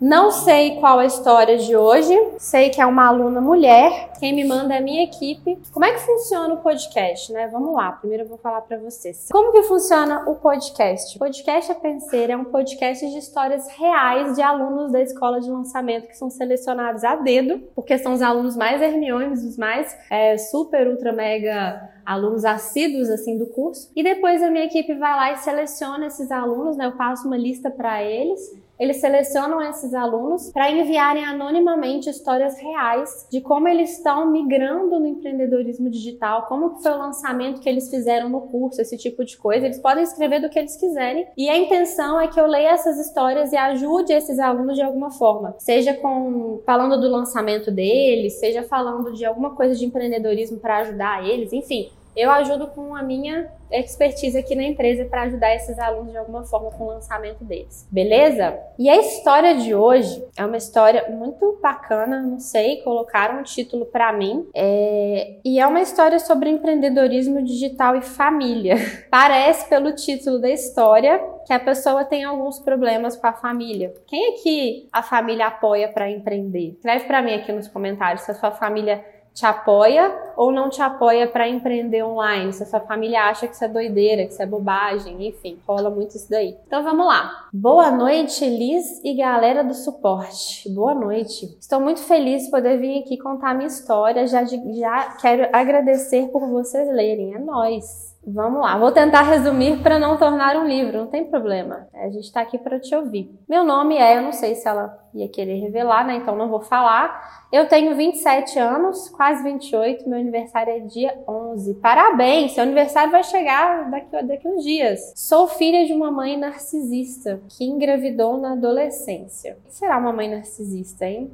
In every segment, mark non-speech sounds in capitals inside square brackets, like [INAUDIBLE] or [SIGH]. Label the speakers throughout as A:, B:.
A: Não sei qual a história de hoje, sei que é uma aluna mulher. Quem me manda é a minha equipe. Como é que funciona o podcast, né? Vamos lá. Primeiro eu vou falar para vocês. Como que funciona o podcast? O podcast a Penseira é um podcast de histórias reais de alunos da escola de lançamento que são selecionados a dedo, porque são os alunos mais hermiones, os mais é, super, ultra, mega alunos assíduos assim do curso. E depois a minha equipe vai lá e seleciona esses alunos, né? Eu passo uma lista para eles eles selecionam esses alunos para enviarem anonimamente histórias reais de como eles estão migrando no empreendedorismo digital, como foi o lançamento que eles fizeram no curso, esse tipo de coisa. Eles podem escrever do que eles quiserem. E a intenção é que eu leia essas histórias e ajude esses alunos de alguma forma, seja com falando do lançamento deles, seja falando de alguma coisa de empreendedorismo para ajudar eles, enfim, eu ajudo com a minha expertise aqui na empresa para ajudar esses alunos de alguma forma com o lançamento deles. Beleza? E a história de hoje é uma história muito bacana, não sei, colocaram um título para mim, é... e é uma história sobre empreendedorismo digital e família. [LAUGHS] Parece pelo título da história que a pessoa tem alguns problemas com a família. Quem é que a família apoia para empreender? Escreve para mim aqui nos comentários se a sua família te apoia ou não te apoia para empreender online, se a sua família acha que isso é doideira, que isso é bobagem, enfim, rola muito isso daí. Então vamos lá. Boa noite, Liz e galera do suporte. Boa noite. Estou muito feliz de poder vir aqui contar minha história. Já, já quero agradecer por vocês lerem. É nós. Vamos lá, vou tentar resumir para não tornar um livro, não tem problema. A gente está aqui para te ouvir. Meu nome é, eu não sei se ela ia querer revelar, né? Então não vou falar. Eu tenho 27 anos, quase 28, meu aniversário é dia 11. Parabéns, seu aniversário vai chegar daqui, daqui uns dias. Sou filha de uma mãe narcisista que engravidou na adolescência. O que será uma mãe narcisista, hein?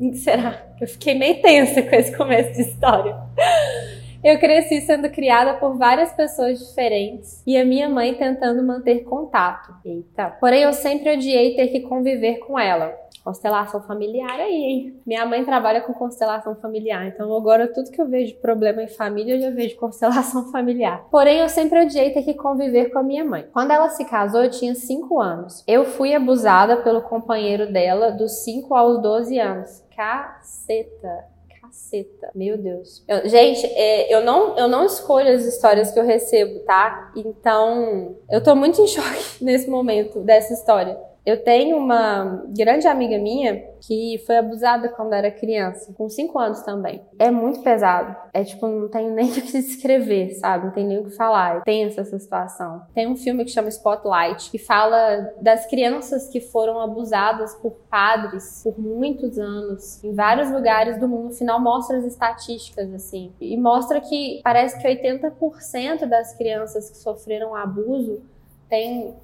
A: O que será? Eu fiquei meio tensa com esse começo de história. Eu cresci sendo criada por várias pessoas diferentes e a minha mãe tentando manter contato. Eita. Porém, eu sempre odiei ter que conviver com ela. Constelação familiar aí, hein? Minha mãe trabalha com constelação familiar, então agora tudo que eu vejo problema em família eu já vejo [LAUGHS] constelação familiar. Porém, eu sempre odiei ter que conviver com a minha mãe. Quando ela se casou, eu tinha 5 anos. Eu fui abusada pelo companheiro dela dos 5 aos 12 anos. Caceta! Caceta, meu Deus. Eu, gente, é, eu, não, eu não escolho as histórias que eu recebo, tá? Então, eu tô muito em choque [LAUGHS] nesse momento dessa história. Eu tenho uma grande amiga minha que foi abusada quando era criança, com 5 anos também. É muito pesado. É tipo, não tenho nem [LAUGHS] o que descrever, sabe? Não tem nem o que falar. É tensa essa situação. Tem um filme que chama Spotlight, que fala das crianças que foram abusadas por padres por muitos anos, em vários lugares do mundo. No final mostra as estatísticas, assim. E mostra que parece que 80% das crianças que sofreram abuso têm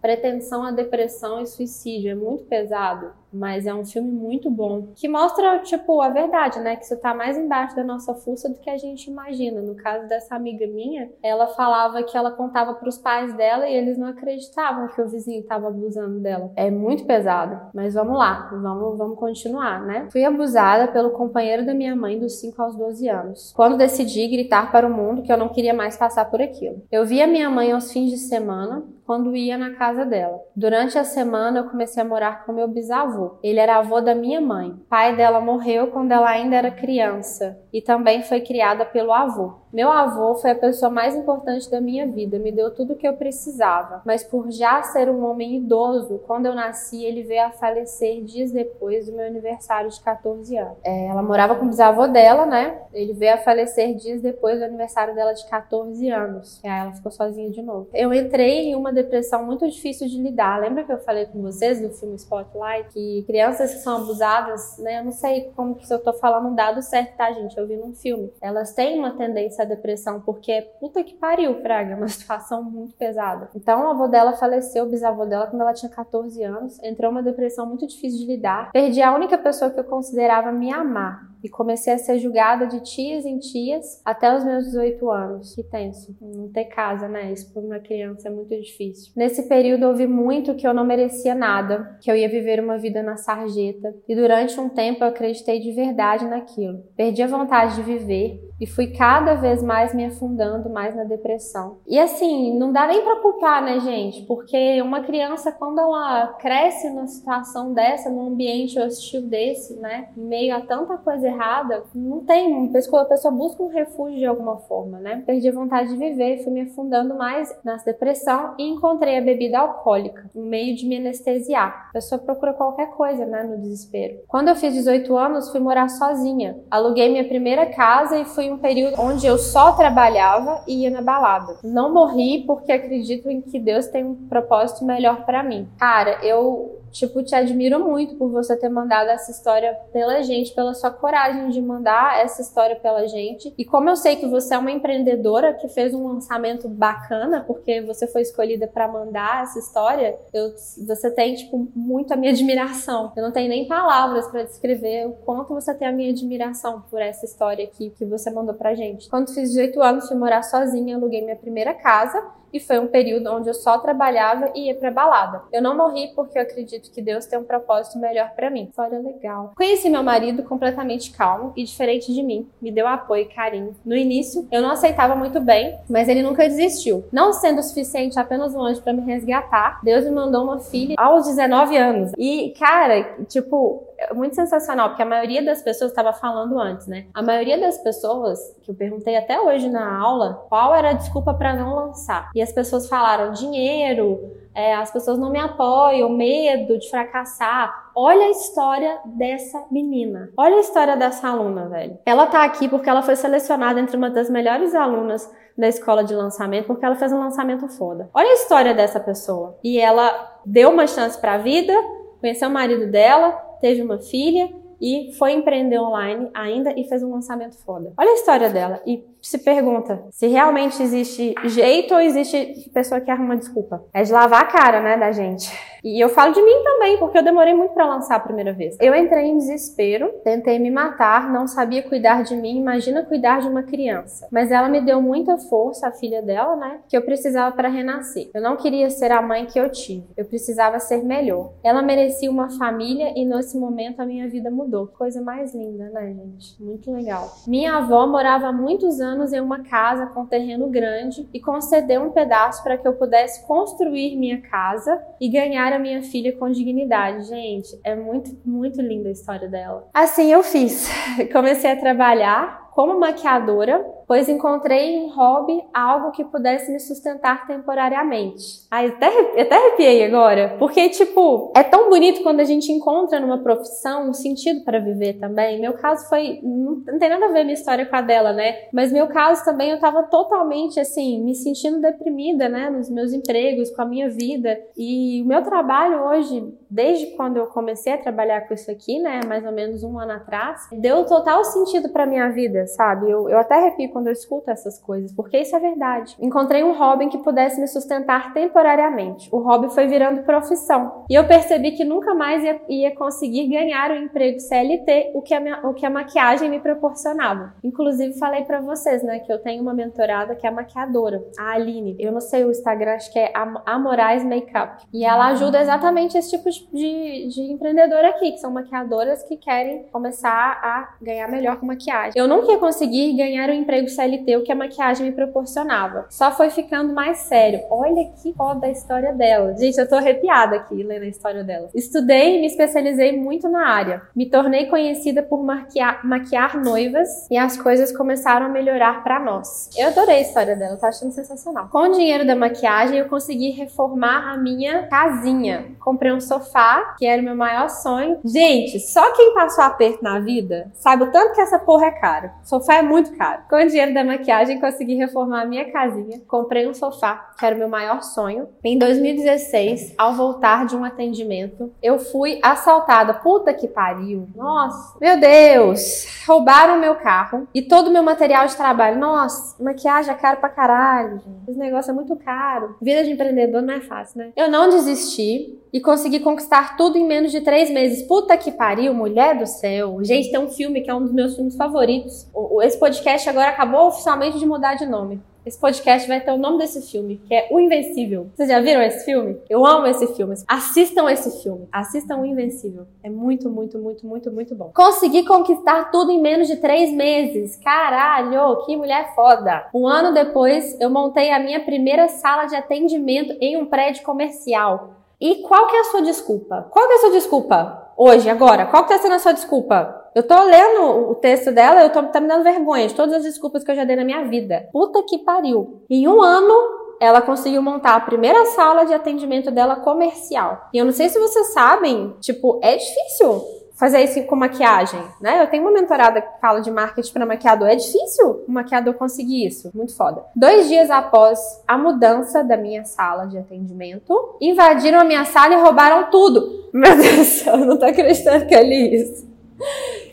A: pretensão à depressão e suicídio. É muito pesado mas é um filme muito bom que mostra, tipo, a verdade, né? Que isso tá mais embaixo da nossa força do que a gente imagina. No caso dessa amiga minha, ela falava que ela contava para os pais dela e eles não acreditavam que o vizinho estava abusando dela. É muito pesado, mas vamos lá, vamos, vamos continuar, né? Fui abusada pelo companheiro da minha mãe dos 5 aos 12 anos. Quando decidi gritar para o mundo que eu não queria mais passar por aquilo. Eu via minha mãe aos fins de semana, quando ia na casa dela. Durante a semana eu comecei a morar com meu bisavô avô. Ele era avô da minha mãe. Pai dela morreu quando ela ainda era criança e também foi criada pelo avô. Meu avô foi a pessoa mais importante da minha vida, me deu tudo o que eu precisava, mas por já ser um homem idoso, quando eu nasci, ele veio a falecer dias depois do meu aniversário de 14 anos. É, ela morava com o bisavô dela, né? Ele veio a falecer dias depois do aniversário dela de 14 anos. E aí ela ficou sozinha de novo. Eu entrei em uma depressão muito difícil de lidar. Lembra que eu falei com vocês do filme Spotlight? Que crianças que são abusadas, né? Eu não sei como que se eu tô falando um dado certo, tá, gente? Eu vi num filme. Elas têm uma tendência essa depressão, porque é puta que pariu, Fraga, [LAUGHS] uma situação muito pesada. Então, o avô dela faleceu, o bisavô dela, quando ela tinha 14 anos, entrou uma depressão muito difícil de lidar. Perdi a única pessoa que eu considerava me amar e comecei a ser julgada de tias em tias até os meus 18 anos. Que tenso. Não ter casa, né? Isso para uma criança é muito difícil. Nesse período ouvi muito que eu não merecia nada, que eu ia viver uma vida na sarjeta, e durante um tempo eu acreditei de verdade naquilo. Perdi a vontade de viver e fui cada vez mais me afundando mais na depressão. E assim, não dá nem para culpar, né, gente? Porque uma criança quando ela cresce numa situação dessa, num ambiente hostil desse, né, em meio a tanta coisa errada, não tem, a pessoa busca um refúgio de alguma forma, né? Perdi a vontade de viver, fui me afundando mais na depressão e encontrei a bebida alcoólica, um meio de me anestesiar. A pessoa procura qualquer coisa, né, no desespero. Quando eu fiz 18 anos, fui morar sozinha. Aluguei minha primeira casa e fui um período onde eu só trabalhava e ia na balada. Não morri porque acredito em que Deus tem um propósito melhor para mim. Cara, eu tipo, te admiro muito por você ter mandado essa história pela gente, pela sua coragem de mandar essa história pela gente. E como eu sei que você é uma empreendedora que fez um lançamento bacana, porque você foi escolhida para mandar essa história, eu, você tem, tipo, muito a minha admiração. Eu não tenho nem palavras para descrever o quanto você tem a minha admiração por essa história aqui que você mandou pra gente. Quando fiz 18 anos, fui morar sozinha, aluguei minha primeira casa e foi um período onde eu só trabalhava e ia pra balada. Eu não morri porque eu acredito que Deus tem um propósito melhor para mim. História legal. Conheci meu marido completamente calmo e diferente de mim. Me deu apoio e carinho. No início, eu não aceitava muito bem, mas ele nunca desistiu. Não sendo o suficiente apenas um anjo para me resgatar, Deus me mandou uma filha aos 19 anos. E, cara, tipo, muito sensacional, porque a maioria das pessoas estava falando antes, né? A maioria das pessoas, que eu perguntei até hoje na aula, qual era a desculpa para não lançar? E as pessoas falaram dinheiro, é, as pessoas não me apoiam, medo de fracassar. Olha a história dessa menina. Olha a história dessa aluna, velho. Ela tá aqui porque ela foi selecionada entre uma das melhores alunas da escola de lançamento porque ela fez um lançamento foda. Olha a história dessa pessoa. E ela deu uma chance para a vida, conheceu o marido dela, teve uma filha e foi empreender online ainda e fez um lançamento foda. Olha a história dela e se pergunta se realmente existe jeito ou existe pessoa que arruma desculpa. É de lavar a cara, né, da gente. E eu falo de mim também, porque eu demorei muito para lançar a primeira vez. Eu entrei em desespero, tentei me matar, não sabia cuidar de mim, imagina cuidar de uma criança. Mas ela me deu muita força, a filha dela, né, que eu precisava para renascer. Eu não queria ser a mãe que eu tive, eu precisava ser melhor. Ela merecia uma família e nesse momento a minha vida mudou. Coisa mais linda, né, gente? Muito legal. Minha avó morava há muitos anos em uma casa com terreno grande e concedeu um pedaço para que eu pudesse construir minha casa e ganhar a minha filha com dignidade. Gente, é muito, muito linda a história dela. Assim eu fiz. [LAUGHS] Comecei a trabalhar como maquiadora pois encontrei em hobby algo que pudesse me sustentar temporariamente. Ai, até, até arrepiei agora, porque, tipo, é tão bonito quando a gente encontra numa profissão um sentido para viver também. Meu caso foi. Não, não tem nada a ver minha história com a dela, né? Mas meu caso também eu tava totalmente, assim, me sentindo deprimida, né? Nos meus empregos, com a minha vida. E o meu trabalho hoje, desde quando eu comecei a trabalhar com isso aqui, né? Mais ou menos um ano atrás, deu total sentido pra minha vida, sabe? Eu, eu até arrepio quando eu escuto essas coisas, porque isso é verdade. Encontrei um hobby que pudesse me sustentar temporariamente. O hobby foi virando profissão. E eu percebi que nunca mais ia, ia conseguir ganhar o emprego CLT, o que, a minha, o que a maquiagem me proporcionava. Inclusive, falei para vocês, né, que eu tenho uma mentorada que é maquiadora, a Aline. Eu não sei o Instagram, acho que é Amorais Makeup. E ela ajuda exatamente esse tipo de, de aqui, que são maquiadoras que querem começar a ganhar melhor com maquiagem. Eu nunca ia conseguir ganhar o emprego emprego CLT o que a maquiagem me proporcionava. Só foi ficando mais sério. Olha que foda a história dela. Gente, eu tô arrepiada aqui lendo a história dela. Estudei e me especializei muito na área. Me tornei conhecida por maquiar, maquiar noivas e as coisas começaram a melhorar para nós. Eu adorei a história dela, tô achando sensacional. Com o dinheiro da maquiagem, eu consegui reformar a minha casinha. Comprei um sofá, que era o meu maior sonho. Gente, só quem passou aperto na vida sabe o tanto que essa porra é cara. Sofá é muito caro. Com o dinheiro da maquiagem, consegui reformar a minha casinha. Comprei um sofá, que era o meu maior sonho. Em 2016, ao voltar de um atendimento, eu fui assaltada. Puta que pariu. Nossa, meu Deus. Roubaram meu carro e todo o meu material de trabalho. Nossa, maquiagem é caro pra caralho. Esse negócio é muito caro. Vida de empreendedor não é fácil, né? Eu não desisti e consegui conquistar tudo em menos de três meses. Puta que pariu, mulher do céu. Gente, tem um filme que é um dos meus filmes favoritos. Esse podcast agora acabou oficialmente de mudar de nome. Esse podcast vai ter o nome desse filme, que é O Invencível. Vocês já viram esse filme? Eu amo esse filme. Assistam esse filme. Assistam O Invencível. É muito, muito, muito, muito, muito bom. Consegui conquistar tudo em menos de três meses. Caralho, que mulher foda. Um ano depois, eu montei a minha primeira sala de atendimento em um prédio comercial. E qual que é a sua desculpa? Qual que é a sua desculpa hoje, agora? Qual que tá sendo a sua desculpa? Eu tô lendo o texto dela, eu tô tá me dando vergonha de todas as desculpas que eu já dei na minha vida. Puta que pariu. Em um ano, ela conseguiu montar a primeira sala de atendimento dela comercial. E eu não sei se vocês sabem, tipo, é difícil fazer isso com maquiagem, né? Eu tenho uma mentorada que fala de marketing para maquiador. É difícil o maquiador conseguir isso. Muito foda. Dois dias após a mudança da minha sala de atendimento, invadiram a minha sala e roubaram tudo. [LAUGHS] Meu Deus do céu, eu não tô acreditando que li isso.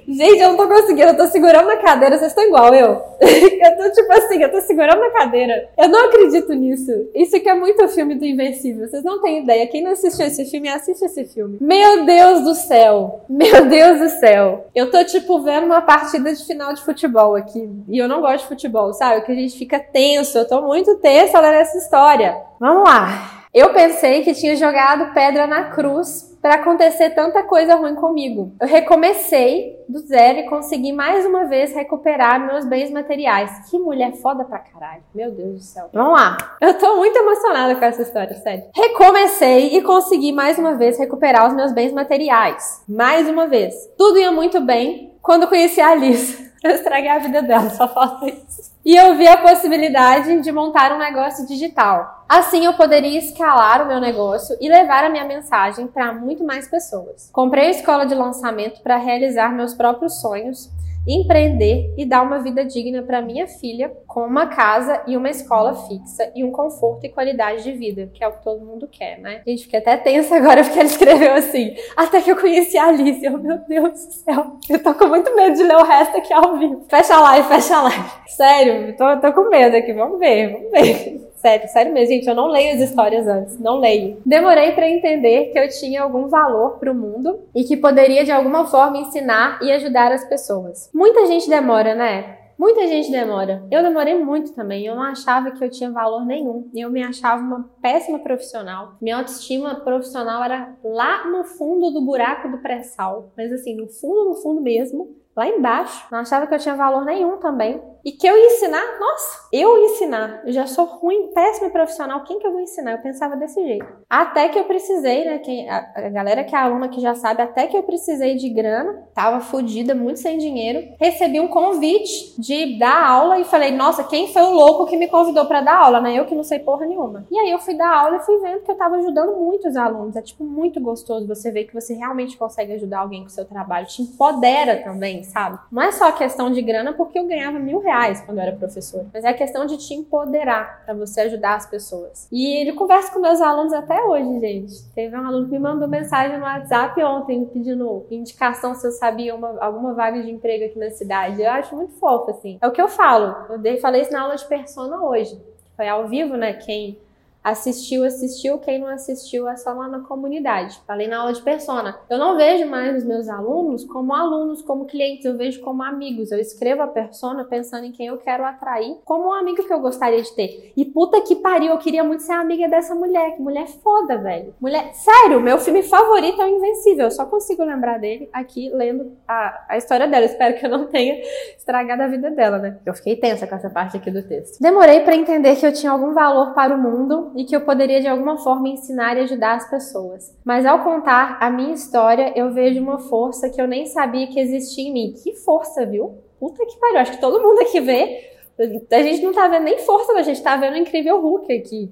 A: Gente, eu não tô conseguindo, eu tô segurando na cadeira, vocês estão igual eu. [LAUGHS] eu tô tipo assim, eu tô segurando na cadeira. Eu não acredito nisso. Isso aqui é muito filme do Invencível, vocês não têm ideia. Quem não assistiu esse filme, assiste esse filme. Meu Deus do céu! [LAUGHS] Meu Deus do céu! Eu tô tipo vendo uma partida de final de futebol aqui. E eu não gosto de futebol, sabe? Que a gente fica tenso, eu tô muito tensa olhando essa história. Vamos lá! Eu pensei que tinha jogado pedra na cruz para acontecer tanta coisa ruim comigo. Eu recomecei do zero e consegui mais uma vez recuperar meus bens materiais. Que mulher foda pra caralho. Meu Deus do céu. Vamos lá. Eu tô muito emocionada com essa história, sério. Recomecei e consegui mais uma vez recuperar os meus bens materiais. Mais uma vez. Tudo ia muito bem quando conheci a Alice. [LAUGHS] Eu estraguei a vida dela, só falta isso. E eu vi a possibilidade de montar um negócio digital. Assim eu poderia escalar o meu negócio e levar a minha mensagem para muito mais pessoas. Comprei a escola de lançamento para realizar meus próprios sonhos empreender e dar uma vida digna para minha filha, com uma casa e uma escola fixa e um conforto e qualidade de vida, que é o que todo mundo quer, né? Gente, fiquei até tensa agora porque ele escreveu assim: até que eu conheci a Alice. Eu, meu Deus do céu, eu tô com muito medo de ler o resto aqui ao vivo. Fecha a live, fecha a live. Sério, tô, tô com medo aqui, vamos ver, vamos ver. Sério, sério mesmo, gente, eu não leio as histórias antes, não leio. Demorei para entender que eu tinha algum valor para o mundo e que poderia de alguma forma ensinar e ajudar as pessoas. Muita gente demora, né? Muita gente demora. Eu demorei muito também. Eu não achava que eu tinha valor nenhum. Eu me achava uma péssima profissional. Minha autoestima profissional era lá no fundo do buraco do pré-sal. Mas assim, no fundo, no fundo mesmo lá embaixo. Não achava que eu tinha valor nenhum também. E que eu ia ensinar, nossa, eu ensinar. Eu já sou ruim, péssimo profissional, quem que eu vou ensinar? Eu pensava desse jeito. Até que eu precisei, né? Quem, a, a galera que é aluna que já sabe, até que eu precisei de grana, tava fodida, muito sem dinheiro. Recebi um convite de dar aula e falei, nossa, quem foi o louco que me convidou para dar aula, né? Eu que não sei porra nenhuma. E aí eu fui dar aula e fui vendo que eu tava ajudando muitos alunos. É tipo muito gostoso você ver que você realmente consegue ajudar alguém com o seu trabalho. Te empodera também, sabe? Não é só a questão de grana, porque eu ganhava mil reais quando eu era professora, mas é a questão de te empoderar para você ajudar as pessoas. E ele conversa com meus alunos até hoje, gente. Teve um aluno que me mandou mensagem no WhatsApp ontem pedindo indicação se eu sabia uma, alguma vaga de emprego aqui na cidade. Eu acho muito fofo, assim. É o que eu falo. Eu dei, falei isso na aula de persona hoje. Foi ao vivo, né? Quem Assistiu, assistiu. Quem não assistiu é só lá na comunidade. Falei na aula de persona. Eu não vejo mais os meus alunos como alunos, como clientes, eu vejo como amigos. Eu escrevo a persona pensando em quem eu quero atrair como um amigo que eu gostaria de ter. E puta que pariu, eu queria muito ser amiga dessa mulher. Que mulher foda, velho. Mulher. Sério, meu filme favorito é o Invencível. Eu só consigo lembrar dele aqui lendo a, a história dela. Espero que eu não tenha estragado a vida dela, né? Eu fiquei tensa com essa parte aqui do texto. Demorei para entender que eu tinha algum valor para o mundo e que eu poderia de alguma forma ensinar e ajudar as pessoas. Mas ao contar a minha história, eu vejo uma força que eu nem sabia que existia em mim. Que força, viu? Puta que pariu. Acho que todo mundo aqui vê. A gente não tá vendo nem força, a gente tá vendo o incrível Hulk aqui.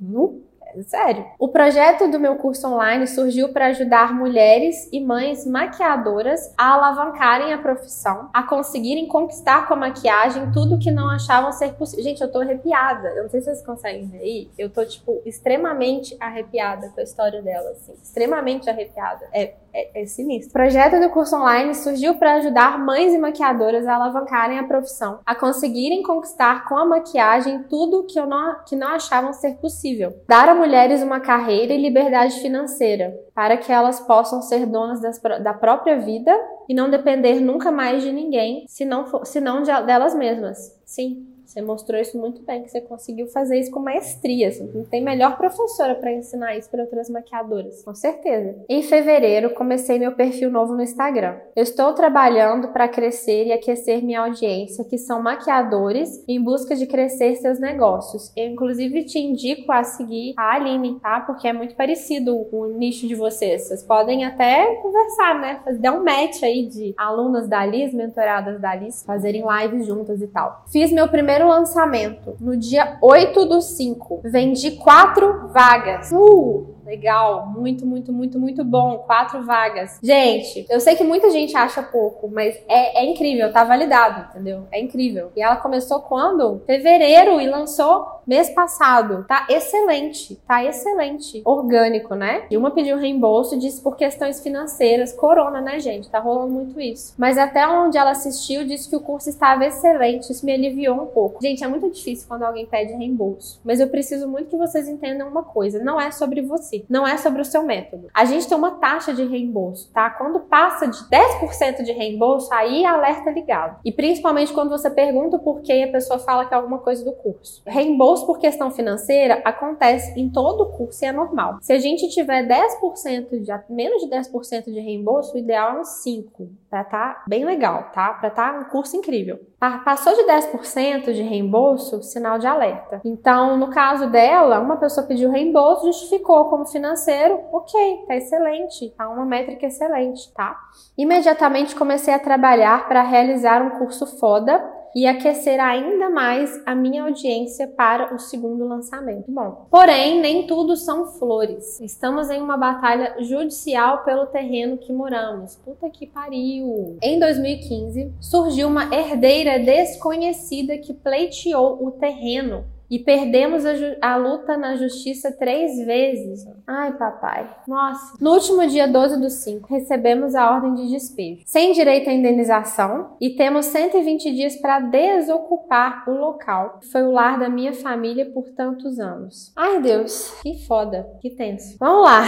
A: Sério. O projeto do meu curso online surgiu para ajudar mulheres e mães maquiadoras a alavancarem a profissão, a conseguirem conquistar com a maquiagem tudo que não achavam ser possível. Gente, eu tô arrepiada. Eu não sei se vocês conseguem ver aí. Eu tô, tipo, extremamente arrepiada com a história dela, assim. Extremamente arrepiada. É, é, é sinistro. O projeto do curso online surgiu para ajudar mães e maquiadoras a alavancarem a profissão, a conseguirem conquistar com a maquiagem tudo que, eu não, que não achavam ser possível. Dar a mulheres uma carreira e liberdade financeira, para que elas possam ser donas das, da própria vida e não depender nunca mais de ninguém, senão, senão de, delas mesmas. Sim, você mostrou isso muito bem, que você conseguiu fazer isso com maestria. Assim. Não tem melhor professora para ensinar isso para outras maquiadoras, com certeza. Em fevereiro, comecei meu perfil novo no Instagram. Eu estou trabalhando para crescer e aquecer minha audiência, que são maquiadores em busca de crescer seus negócios. Eu, inclusive, te indico a seguir a Aline, tá? Porque é muito parecido o nicho de vocês. Vocês podem até conversar, né? Dar um match aí de alunas da Liz, mentoradas da Liz, fazerem lives juntas e tal. Fiz meu primeiro primeiro lançamento no dia 8 do 5. Vendi quatro vagas. Uh! Legal, muito, muito, muito, muito bom. Quatro vagas. Gente, eu sei que muita gente acha pouco, mas é, é incrível, tá validado, entendeu? É incrível. E ela começou quando? Fevereiro e lançou mês passado. Tá excelente, tá excelente. Orgânico, né? E uma pediu reembolso, disse por questões financeiras. Corona, né, gente? Tá rolando muito isso. Mas até onde ela assistiu, disse que o curso estava excelente. Isso me aliviou um pouco. Gente, é muito difícil quando alguém pede reembolso. Mas eu preciso muito que vocês entendam uma coisa: não é sobre você não é sobre o seu método. A gente tem uma taxa de reembolso, tá? Quando passa de 10% de reembolso, aí alerta ligado. E principalmente quando você pergunta por que a pessoa fala que é alguma coisa do curso. Reembolso por questão financeira acontece em todo o curso e é normal. Se a gente tiver 10% de menos de 10% de reembolso, o ideal é uns 5, para tá bem legal, tá? Para tá um curso incrível. Passou de 10% de reembolso, sinal de alerta. Então, no caso dela, uma pessoa pediu reembolso, justificou como financeiro, ok, tá excelente, tá uma métrica excelente, tá? Imediatamente comecei a trabalhar para realizar um curso foda e aquecer ainda mais a minha audiência para o segundo lançamento. Bom, porém, nem tudo são flores. Estamos em uma batalha judicial pelo terreno que moramos. Puta que pariu! Em 2015, surgiu uma herdeira desconhecida que pleiteou o terreno e perdemos a, a, luta na justiça três vezes. Ai, papai. Nossa. No último dia 12 do 5, recebemos a ordem de despejo, sem direito à indenização, e temos 120 dias para desocupar o local, que foi o lar da minha família por tantos anos. Ai, Deus. Que foda. Que tenso. Vamos lá.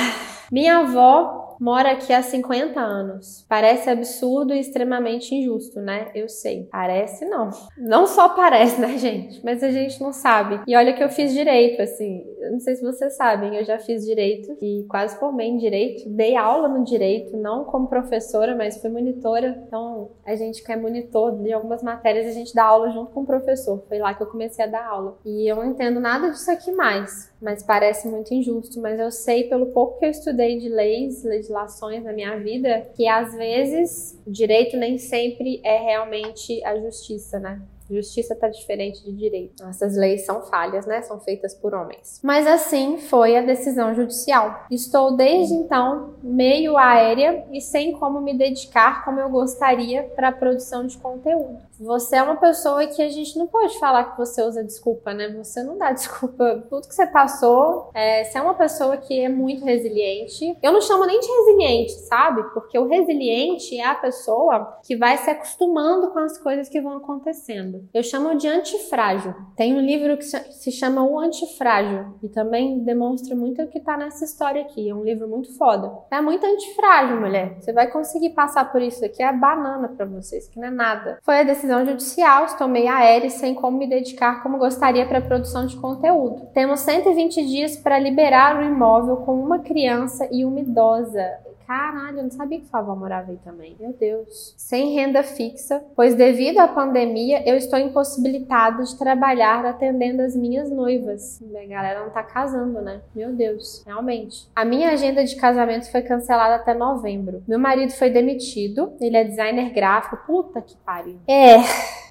A: Minha avó mora aqui há 50 anos. Parece absurdo e extremamente injusto, né? Eu sei. Parece não. Não só parece, [LAUGHS] né, gente? Mas a gente não sabe. E olha que eu fiz direito, assim. Não sei se vocês sabem, eu já fiz direito e quase formei em direito. Dei aula no direito, não como professora, mas fui monitora. Então, a gente que é monitor de algumas matérias, a gente dá aula junto com o professor. Foi lá que eu comecei a dar aula. E eu não entendo nada disso aqui mais, mas parece muito injusto. Mas eu sei, pelo pouco que eu estudei de leis, legislações na minha vida, que às vezes o direito nem sempre é realmente a justiça, né? Justiça está diferente de direito. Essas leis são falhas, né? São feitas por homens. Mas assim foi a decisão judicial. Estou desde então meio aérea e sem como me dedicar como eu gostaria para a produção de conteúdo. Você é uma pessoa que a gente não pode falar que você usa desculpa, né? Você não dá [LAUGHS] desculpa. Tudo que você passou, é, você é uma pessoa que é muito resiliente. Eu não chamo nem de resiliente, sabe? Porque o resiliente é a pessoa que vai se acostumando com as coisas que vão acontecendo. Eu chamo de antifrágil. Tem um livro que se chama O Antifrágil e também demonstra muito o que tá nessa história aqui. É um livro muito foda. É muito antifrágil, mulher. Você vai conseguir passar por isso aqui. É banana para vocês, que não é nada. Foi a decisão judicial, estou meio aérea sem como me dedicar como gostaria para a produção de conteúdo. Temos 120 dias para liberar o imóvel com uma criança e uma idosa Caralho, eu não sabia que sua avó morava aí também. Meu Deus. Sem renda fixa, pois devido à pandemia eu estou impossibilitada de trabalhar atendendo as minhas noivas. A galera não tá casando, né? Meu Deus, realmente. A minha agenda de casamento foi cancelada até novembro. Meu marido foi demitido, ele é designer gráfico. Puta que pariu. É,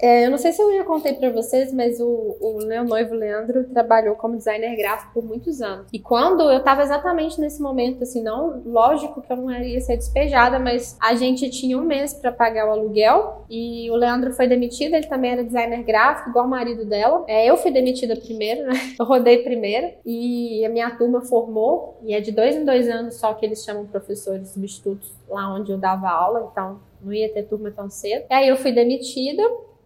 A: é eu não sei se eu já contei para vocês, mas o, o meu noivo Leandro trabalhou como designer gráfico por muitos anos. E quando eu tava exatamente nesse momento, assim, não, lógico que eu não iria ser despejada, mas a gente tinha um mês para pagar o aluguel e o Leandro foi demitido, ele também era designer gráfico, igual o marido dela. É, eu fui demitida primeiro, né? [LAUGHS] Eu rodei primeiro e a minha turma formou, e é de dois em dois anos só que eles chamam professores substitutos lá onde eu dava aula, então não ia ter turma tão cedo. E aí eu fui demitida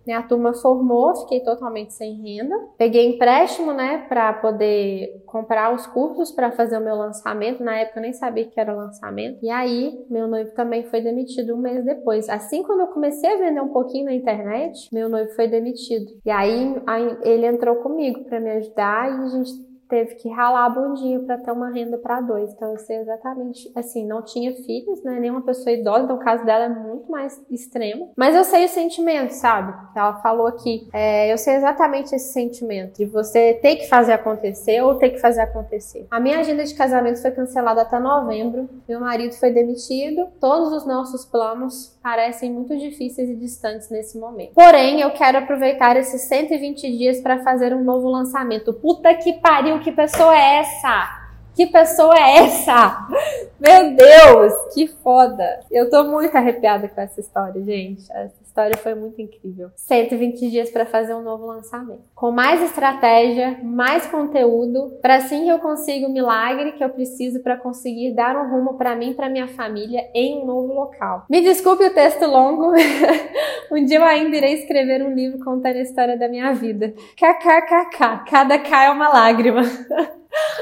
A: minha turma formou, fiquei totalmente sem renda. Peguei empréstimo, né, para poder comprar os cursos para fazer o meu lançamento. Na época eu nem sabia que era lançamento. E aí, meu noivo também foi demitido um mês depois. Assim, quando eu comecei a vender um pouquinho na internet, meu noivo foi demitido. E aí, aí ele entrou comigo para me ajudar e a gente teve que ralar a bundinha para ter uma renda para dois. Então eu sei exatamente, assim, não tinha filhos, né? Nenhuma pessoa idosa, então o caso dela é muito mais extremo. Mas eu sei o sentimento, sabe? Ela falou aqui. É, eu sei exatamente esse sentimento de você ter que fazer acontecer ou ter que fazer acontecer. A minha agenda de casamento foi cancelada até novembro. Meu marido foi demitido. Todos os nossos planos parecem muito difíceis e distantes nesse momento. Porém, eu quero aproveitar esses 120 dias para fazer um novo lançamento. Puta que pariu, que pessoa é essa? Que pessoa é essa? Meu Deus, que foda. Eu tô muito arrepiada com essa história, gente. História foi muito incrível. 120 dias para fazer um novo lançamento. Com mais estratégia, mais conteúdo, para assim eu consiga o milagre que eu preciso para conseguir dar um rumo para mim para minha família em um novo local. Me desculpe o texto longo. [LAUGHS] um dia eu ainda irei escrever um livro contando a história da minha vida. KKKK. Cada K é uma lágrima. [LAUGHS]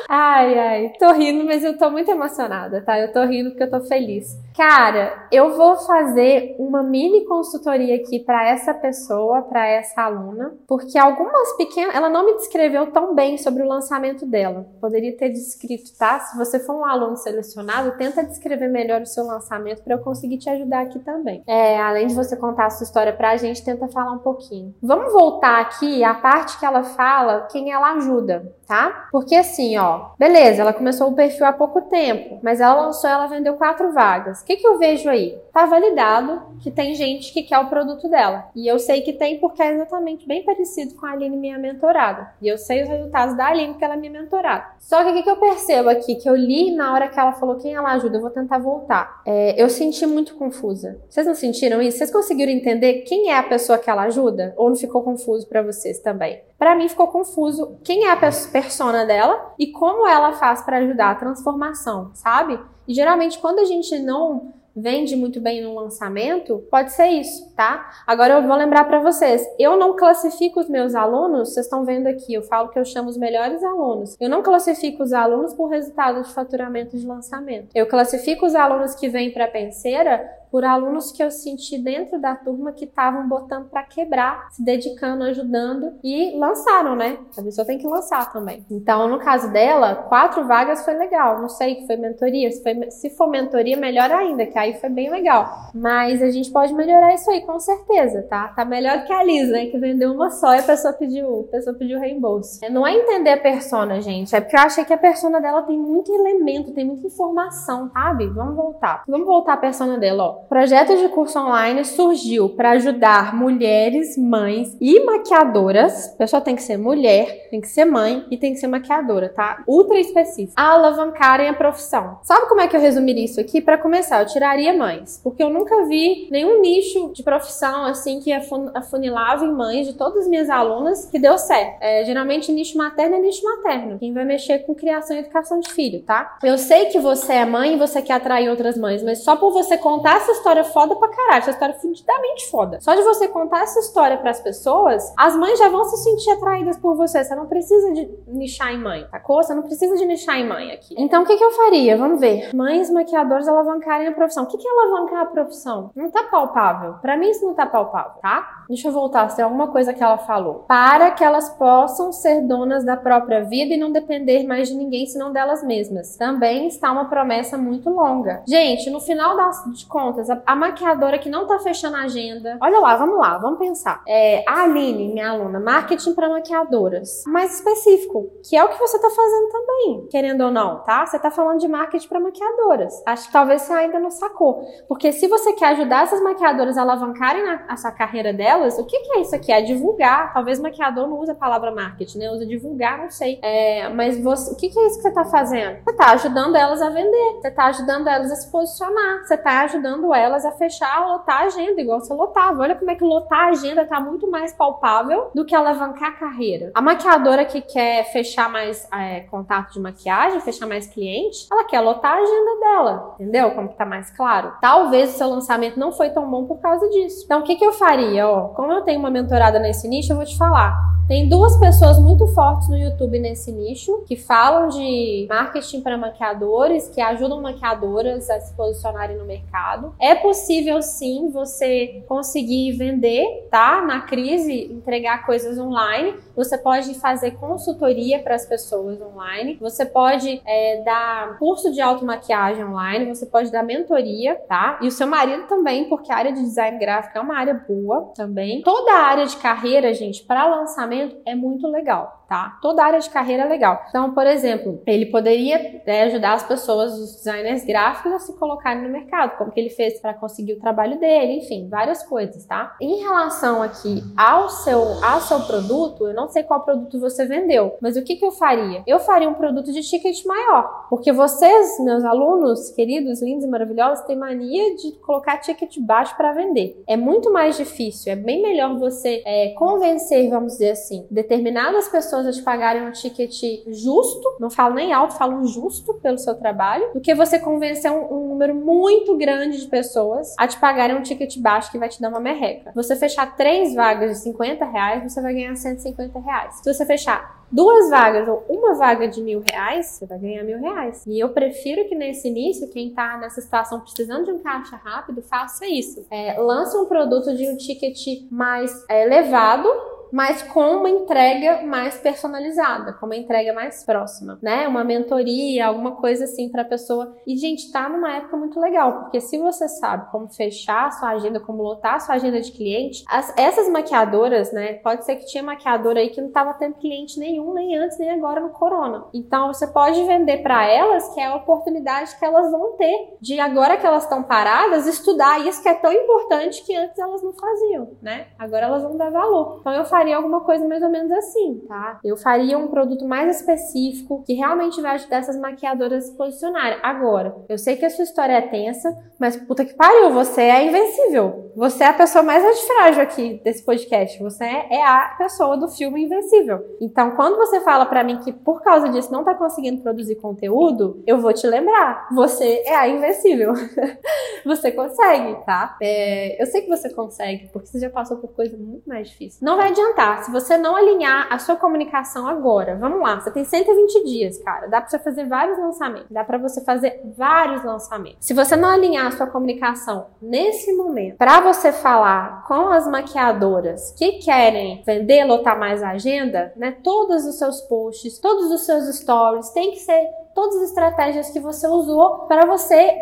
A: Ai, ai, tô rindo, mas eu tô muito emocionada, tá? Eu tô rindo porque eu tô feliz. Cara, eu vou fazer uma mini consultoria aqui para essa pessoa, para essa aluna, porque algumas pequenas, ela não me descreveu tão bem sobre o lançamento dela. Poderia ter descrito, tá? Se você for um aluno selecionado, tenta descrever melhor o seu lançamento para eu conseguir te ajudar aqui também. É, além de você contar a sua história pra gente, tenta falar um pouquinho. Vamos voltar aqui à parte que ela fala quem ela ajuda, tá? Porque assim, ó, beleza, ela começou o perfil há pouco tempo, mas ela lançou, ela vendeu quatro vagas que, que eu vejo aí? Tá validado que tem gente que quer o produto dela. E eu sei que tem porque é exatamente bem parecido com a Aline, minha mentorada. E eu sei os resultados da Aline, porque ela é minha mentorada. Só que o que, que eu percebo aqui? Que eu li na hora que ela falou quem ela ajuda, eu vou tentar voltar. É, eu senti muito confusa. Vocês não sentiram isso? Vocês conseguiram entender quem é a pessoa que ela ajuda? Ou não ficou confuso para vocês também? Para mim ficou confuso quem é a persona dela e como ela faz para ajudar a transformação, sabe? E geralmente quando a gente não vende muito bem no lançamento, pode ser isso, tá? Agora eu vou lembrar para vocês, eu não classifico os meus alunos, vocês estão vendo aqui, eu falo que eu chamo os melhores alunos. Eu não classifico os alunos por resultado de faturamento de lançamento. Eu classifico os alunos que vêm para a penseira por alunos que eu senti dentro da turma que estavam botando para quebrar, se dedicando, ajudando e lançaram, né? A pessoa tem que lançar também. Então, no caso dela, quatro vagas foi legal. Não sei que foi mentoria, se, foi, se for mentoria, melhor ainda, que aí foi bem legal. Mas a gente pode melhorar isso aí, com certeza, tá? Tá melhor que a Liz, né? Que vendeu uma só e a pessoa pediu, a pessoa pediu reembolso. Não é entender a persona, gente. É porque eu achei que a persona dela tem muito elemento, tem muita informação, sabe? Vamos voltar. Vamos voltar à persona dela, ó. Projeto de curso online surgiu para ajudar mulheres, mães e maquiadoras. A pessoa tem que ser mulher, tem que ser mãe e tem que ser maquiadora, tá? Ultra específico. A alavancarem a profissão. Sabe como é que eu resumiria isso aqui? Para começar, eu tiraria mães, porque eu nunca vi nenhum nicho de profissão assim que afunilava em mães de todas as minhas alunas que deu certo. É, geralmente nicho materno é nicho materno. Quem vai mexer com criação e educação de filho, tá? Eu sei que você é mãe e você quer atrair outras mães, mas só por você contar essa história foda pra caralho, essa história fudidamente foda. Só de você contar essa história pras pessoas, as mães já vão se sentir atraídas por você. Você não precisa de nichar em mãe, sacou? Você não precisa de nichar em mãe aqui. Então, o que, que eu faria? Vamos ver. Mães maquiadoras alavancarem a profissão. O que, que é alavancar a profissão? Não tá palpável. Para mim, isso não tá palpável, tá? Deixa eu voltar, se tem alguma coisa que ela falou. Para que elas possam ser donas da própria vida e não depender mais de ninguém senão delas mesmas. Também está uma promessa muito longa. Gente, no final das de contas, a, a maquiadora que não tá fechando a agenda. Olha lá, vamos lá, vamos pensar. É, a Aline, minha aluna, marketing para maquiadoras. Mais específico, que é o que você tá fazendo também, querendo ou não, tá? Você tá falando de marketing para maquiadoras. Acho que talvez você ainda não sacou. Porque se você quer ajudar essas maquiadoras a alavancarem a, a sua carreira delas, o que, que é isso aqui? É divulgar. Talvez maquiador não use a palavra marketing, né? Usa divulgar, não sei. É, mas você, o que, que é isso que você tá fazendo? Você tá ajudando elas a vender. Você tá ajudando elas a se posicionar. Você tá ajudando elas a fechar, lotar a agenda, igual você lotava. Olha como é que lotar a agenda tá muito mais palpável do que alavancar a carreira. A maquiadora que quer fechar mais é, contato de maquiagem, fechar mais cliente, ela quer lotar a agenda dela. Entendeu? Como que tá mais claro? Talvez o seu lançamento não foi tão bom por causa disso. Então, o que, que eu faria? Ó, como eu tenho uma mentorada nesse nicho, eu vou te falar. Tem duas pessoas muito fortes no YouTube nesse nicho que falam de marketing para maquiadores, que ajudam maquiadoras a se posicionarem no mercado. É possível sim você conseguir vender, tá? Na crise, entregar coisas online. Você pode fazer consultoria para as pessoas online. Você pode é, dar curso de automaquiagem online. Você pode dar mentoria, tá? E o seu marido também, porque a área de design gráfico é uma área boa também. Toda a área de carreira, gente, para lançamento é muito legal tá? Toda área de carreira é legal. Então, por exemplo, ele poderia né, ajudar as pessoas, os designers gráficos, a se colocarem no mercado, como que ele fez para conseguir o trabalho dele, enfim, várias coisas, tá? Em relação aqui ao seu, ao seu produto, eu não sei qual produto você vendeu, mas o que, que eu faria? Eu faria um produto de ticket maior, porque vocês, meus alunos queridos, lindos e maravilhosos, têm mania de colocar ticket baixo para vender. É muito mais difícil, é bem melhor você é, convencer, vamos dizer assim, determinadas pessoas pessoas a te pagarem um ticket justo, não falo nem alto, falo justo pelo seu trabalho, do que você convencer um, um número muito grande de pessoas a te pagarem um ticket baixo que vai te dar uma merreca. Você fechar três vagas de 50 reais, você vai ganhar 150 reais. Se você fechar duas vagas ou uma vaga de mil reais, você vai ganhar mil reais. E eu prefiro que nesse início, quem tá nessa situação precisando de um caixa rápido, faça isso. É, lance um produto de um ticket mais é, elevado mas com uma entrega mais personalizada, com uma entrega mais próxima, né? Uma mentoria, alguma coisa assim para a pessoa. E gente, tá numa época muito legal, porque se você sabe como fechar a sua agenda, como lotar a sua agenda de cliente, as, essas maquiadoras, né? Pode ser que tinha maquiadora aí que não tava tendo cliente nenhum, nem antes, nem agora no corona. Então você pode vender para elas que é a oportunidade que elas vão ter de agora que elas estão paradas, estudar isso que é tão importante que antes elas não faziam, né? Agora elas vão dar valor. Então eu faria alguma coisa mais ou menos assim, tá? Eu faria um produto mais específico que realmente vai ajudar essas maquiadoras a se. Agora, eu sei que a sua história é tensa, mas puta que pariu, você é invencível. Você é a pessoa mais antifrágil aqui desse podcast. Você é a pessoa do filme Invencível. Então, quando você fala para mim que por causa disso não tá conseguindo produzir conteúdo, eu vou te lembrar. Você é a invencível. [LAUGHS] você consegue, tá? É, eu sei que você consegue, porque você já passou por coisa muito mais difícil. Não vai adiantar. Se você não alinhar a sua comunicação agora, vamos lá, você tem 120 dias, cara. Dá pra você fazer vários lançamentos. Dá para você fazer vários lançamentos. Se você não alinhar a sua comunicação nesse momento, para você falar com as maquiadoras que querem vender, lotar mais a agenda, né? Todos os seus posts, todos os seus stories, tem que ser todas as estratégias que você usou para você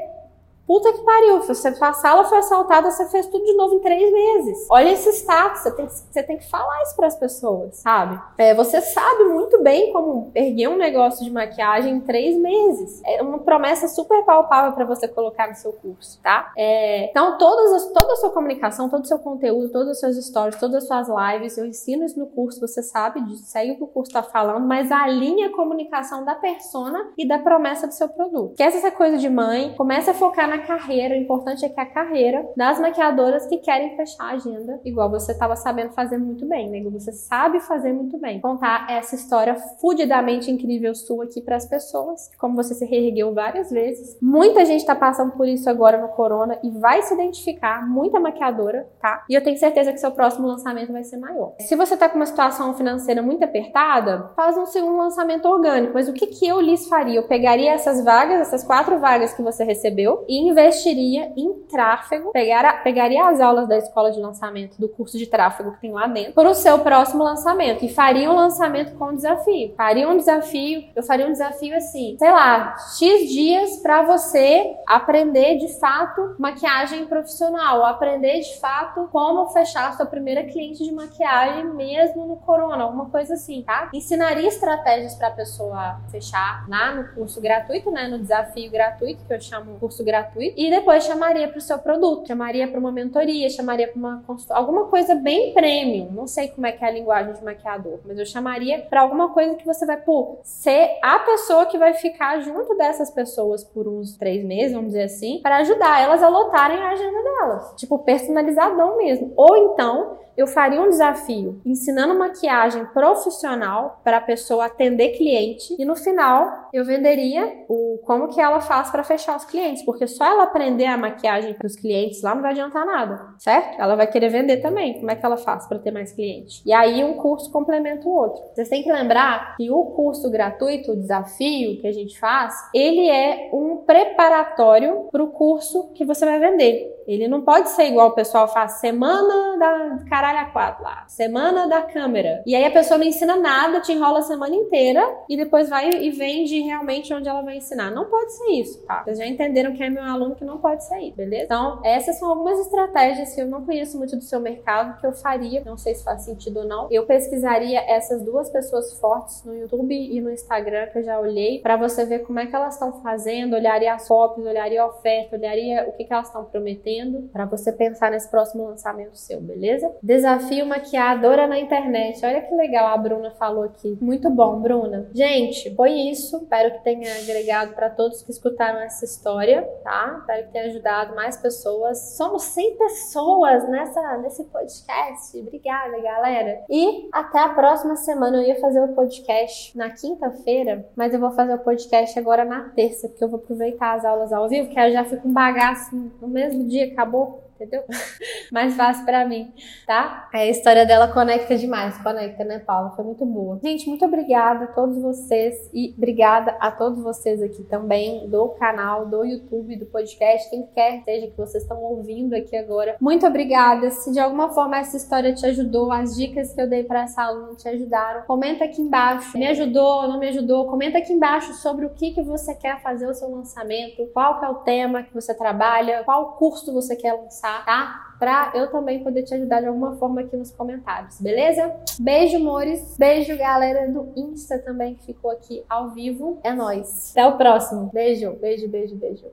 A: Puta que pariu, você, a sala foi assaltada, você fez tudo de novo em três meses. Olha esse status, você tem, você tem que falar isso para as pessoas, sabe? É, você sabe muito bem como erguer um negócio de maquiagem em três meses. É uma promessa super palpável para você colocar no seu curso, tá? É, então, todas as, toda a sua comunicação, todo o seu conteúdo, todos os seus stories, todas as suas lives, eu ensino isso no curso, você sabe disso, segue o que o curso está falando, mas alinha a comunicação da persona e da promessa do seu produto. Que essa coisa de mãe, comece a focar na na carreira, o importante é que a carreira das maquiadoras que querem fechar a agenda, igual você estava sabendo fazer muito bem, né? Você sabe fazer muito bem. Contar essa história fudidamente incrível sua aqui para as pessoas, como você se reergueu várias vezes. Muita gente está passando por isso agora no corona e vai se identificar, muita maquiadora, tá? E eu tenho certeza que seu próximo lançamento vai ser maior. Se você tá com uma situação financeira muito apertada, faz um segundo lançamento orgânico. Mas o que que eu lhes faria? Eu pegaria essas vagas, essas quatro vagas que você recebeu e investiria em tráfego, pegar, pegaria as aulas da escola de lançamento do curso de tráfego que tem lá dentro para o seu próximo lançamento e faria um lançamento com desafio. Faria um desafio, eu faria um desafio assim, sei lá, X dias para você aprender de fato maquiagem profissional, aprender de fato como fechar sua primeira cliente de maquiagem mesmo no corona, alguma coisa assim, tá? Ensinaria estratégias para a pessoa fechar lá no curso gratuito, né, no desafio gratuito que eu chamo curso gratuito e depois chamaria para o seu produto, chamaria para uma mentoria, chamaria para uma alguma coisa bem premium. Não sei como é que é a linguagem de maquiador, mas eu chamaria para alguma coisa que você vai, pô, ser a pessoa que vai ficar junto dessas pessoas por uns três meses, vamos dizer assim, para ajudar elas a lotarem a agenda delas. Tipo, personalizadão mesmo. Ou então, eu faria um desafio ensinando maquiagem profissional para a pessoa atender cliente e no final eu venderia o como que ela faz para fechar os clientes, porque só ela aprender a maquiagem para os clientes lá não vai adiantar nada, certo? Ela vai querer vender também. Como é que ela faz para ter mais clientes? E aí um curso complementa o outro. Vocês têm que lembrar que o curso gratuito, o desafio que a gente faz, ele é um preparatório para o curso que você vai vender. Ele não pode ser igual o pessoal faz semana da caralho a quatro lá, semana da câmera. E aí a pessoa não ensina nada, te enrola a semana inteira e depois vai e vende realmente onde ela vai ensinar. Não pode ser isso, tá? Vocês já entenderam que é meu aluno que não pode isso, beleza? Então, essas são algumas estratégias que eu não conheço muito do seu mercado que eu faria, não sei se faz sentido ou não. Eu pesquisaria essas duas pessoas fortes no YouTube e no Instagram que eu já olhei para você ver como é que elas estão fazendo, olharia as fotos, olharia a oferta, olharia o que, que elas estão prometendo para você pensar nesse próximo lançamento seu, beleza? Desafio maquiadora na internet. Olha que legal a Bruna falou aqui. Muito bom, Bruna. Gente, foi isso. Espero que tenha agregado para todos que escutaram essa história, tá? Espero que tenha ajudado mais pessoas. Somos 100 pessoas nessa nesse podcast. Obrigada, galera. E até a próxima semana. Eu ia fazer o podcast na quinta-feira, mas eu vou fazer o podcast agora na terça, porque eu vou aproveitar as aulas ao vivo, que eu já fico um bagaço no mesmo dia acabou entendeu? [LAUGHS] Mais fácil para mim, tá? A história dela conecta demais, conecta, né, Paula? Foi muito boa. Gente, muito obrigada a todos vocês e obrigada a todos vocês aqui também do canal, do YouTube, do podcast, quem quer seja que vocês estão ouvindo aqui agora. Muito obrigada. Se de alguma forma essa história te ajudou, as dicas que eu dei para essa aluna te ajudaram, comenta aqui embaixo. Me ajudou, não me ajudou? Comenta aqui embaixo sobre o que que você quer fazer o seu lançamento, qual que é o tema que você trabalha, qual curso você quer lançar tá? Pra eu também poder te ajudar de alguma forma aqui nos comentários, beleza? Beijo, amores. Beijo, galera do Insta também que ficou aqui ao vivo. É nóis. Até o próximo. Beijo, beijo, beijo, beijo.